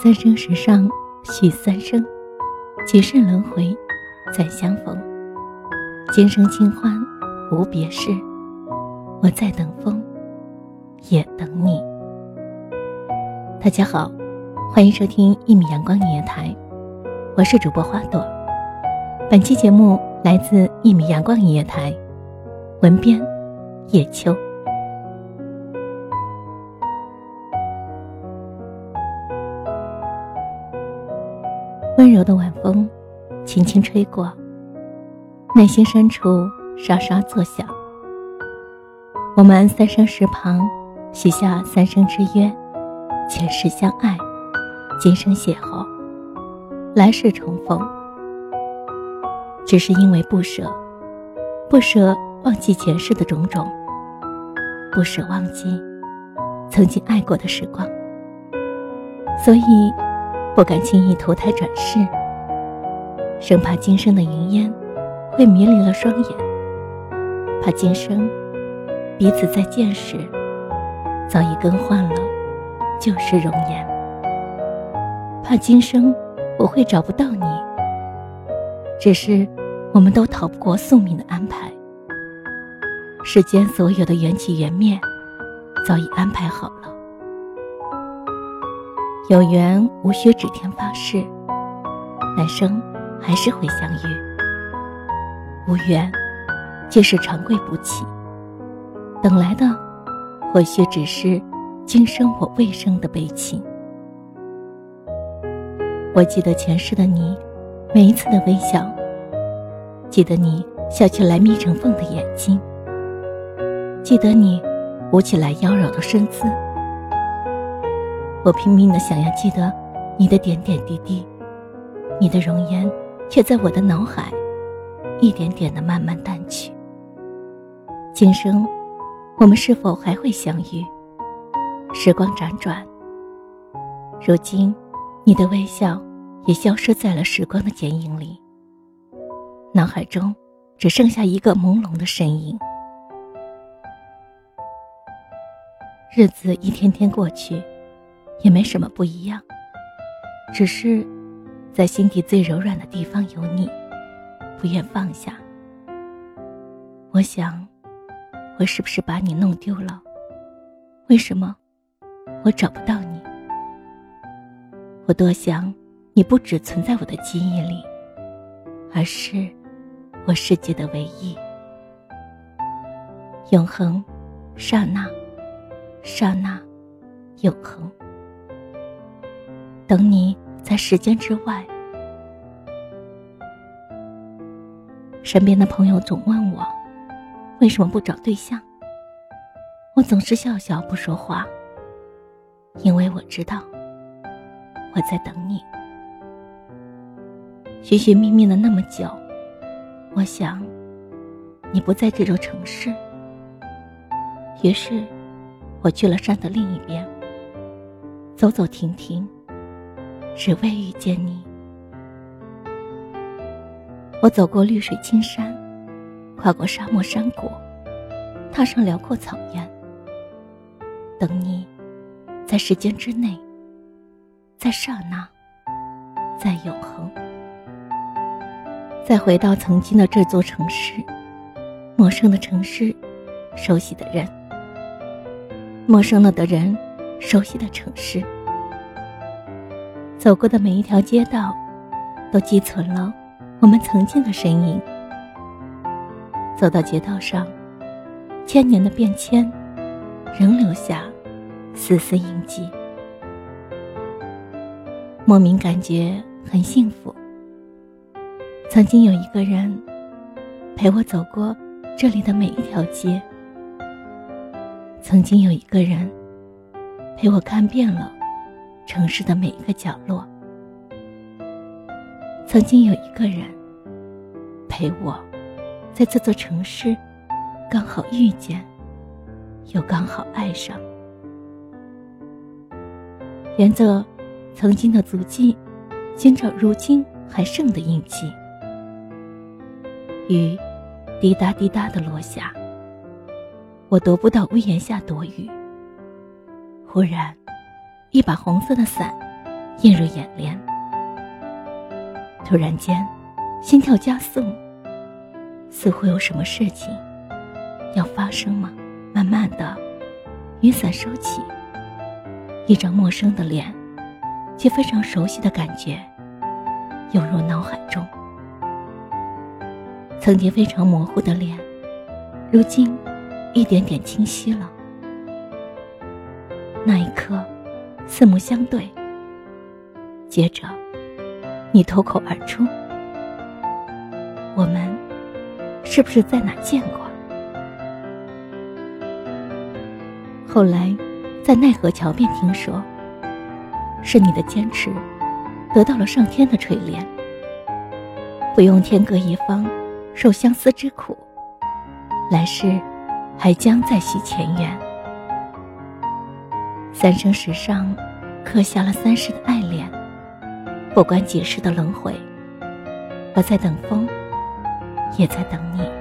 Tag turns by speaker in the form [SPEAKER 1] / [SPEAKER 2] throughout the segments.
[SPEAKER 1] 三生石上续三生，几世轮回再相逢。今生清欢无别事，我在等风，也等你。大家好，欢迎收听一米阳光音乐台，我是主播花朵。本期节目来自一米阳光音乐台，文编叶秋。温柔的晚风，轻轻吹过。内心深处沙沙作响。我们三生石旁，许下三生之约，前世相爱，今生邂逅，来世重逢。只是因为不舍，不舍忘记前世的种种，不舍忘记曾经爱过的时光，所以。不敢轻易投胎转世，生怕今生的云烟会迷离了双眼，怕今生彼此再见时早已更换了旧时容颜，怕今生我会找不到你。只是我们都逃不过宿命的安排，世间所有的缘起缘灭早已安排好了。有缘无需指天发誓，来生还是会相遇；无缘，即是长跪不起，等来的或许只是今生我未生的悲戚。我记得前世的你，每一次的微笑，记得你笑起来眯成缝的眼睛，记得你舞起来妖娆的身姿。我拼命的想要记得你的点点滴滴，你的容颜却在我的脑海一点点的慢慢淡去。今生，我们是否还会相遇？时光辗转，如今，你的微笑也消失在了时光的剪影里，脑海中只剩下一个朦胧的身影。日子一天天过去。也没什么不一样，只是在心底最柔软的地方有你，不愿放下。我想，我是不是把你弄丢了？为什么我找不到你？我多想你不只存在我的记忆里，而是我世界的唯一。永恒，刹那，刹那，永恒。等你在时间之外。身边的朋友总问我，为什么不找对象？我总是笑笑不说话，因为我知道我在等你。寻寻觅觅了那么久，我想你不在这座城市，于是我去了山的另一边，走走停停。只为遇见你，我走过绿水青山，跨过沙漠山谷，踏上辽阔草原，等你，在时间之内，在刹那，在永恒，再回到曾经的这座城市，陌生的城市熟悉的人，陌生了的人，熟悉的城市，走过的每一条街道，都寄存了我们曾经的身影。走到街道上，千年的变迁，仍留下丝丝印记。莫名感觉很幸福。曾经有一个人陪我走过这里的每一条街，曾经有一个人陪我看遍了城市的每一个角落，曾经有一个人陪我在这座城市刚好遇见，又刚好爱上，沿着。曾经的足迹，寻找如今还剩的印记。雨滴答滴答的落下，我得不到屋檐下躲雨。忽然，一把红色的伞映入眼帘。突然间，心跳加速，似乎有什么事情要发生吗？慢慢的，雨伞收起，一张陌生的脸。却非常熟悉的感觉涌入脑海中。曾经非常模糊的脸，如今一点点清晰了。那一刻，四目相对。接着，你脱口而出：“我们是不是在哪见过？”后来，在奈何桥边听说。是你的坚持，得到了上天的垂怜。不用天各一方，受相思之苦，来世还将再续前缘。三生石上刻下了三世的爱恋，不管几世的轮回，我在等风，也在等你。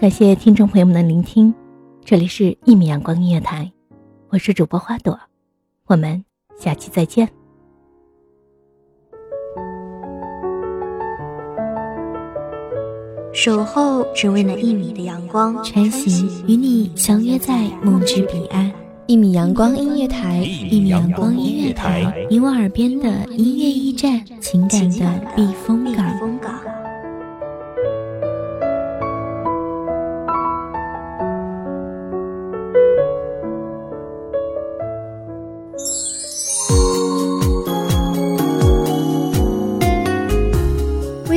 [SPEAKER 1] 感谢听众朋友们的聆听，这里是《一米阳光音乐台》，我是主播花朵，我们下期再见。
[SPEAKER 2] 守候只为那一米的阳光，穿行与你相约在梦之彼岸。一米阳光音乐台，一米阳光音乐台，你我耳边的音乐驿站，情感的避风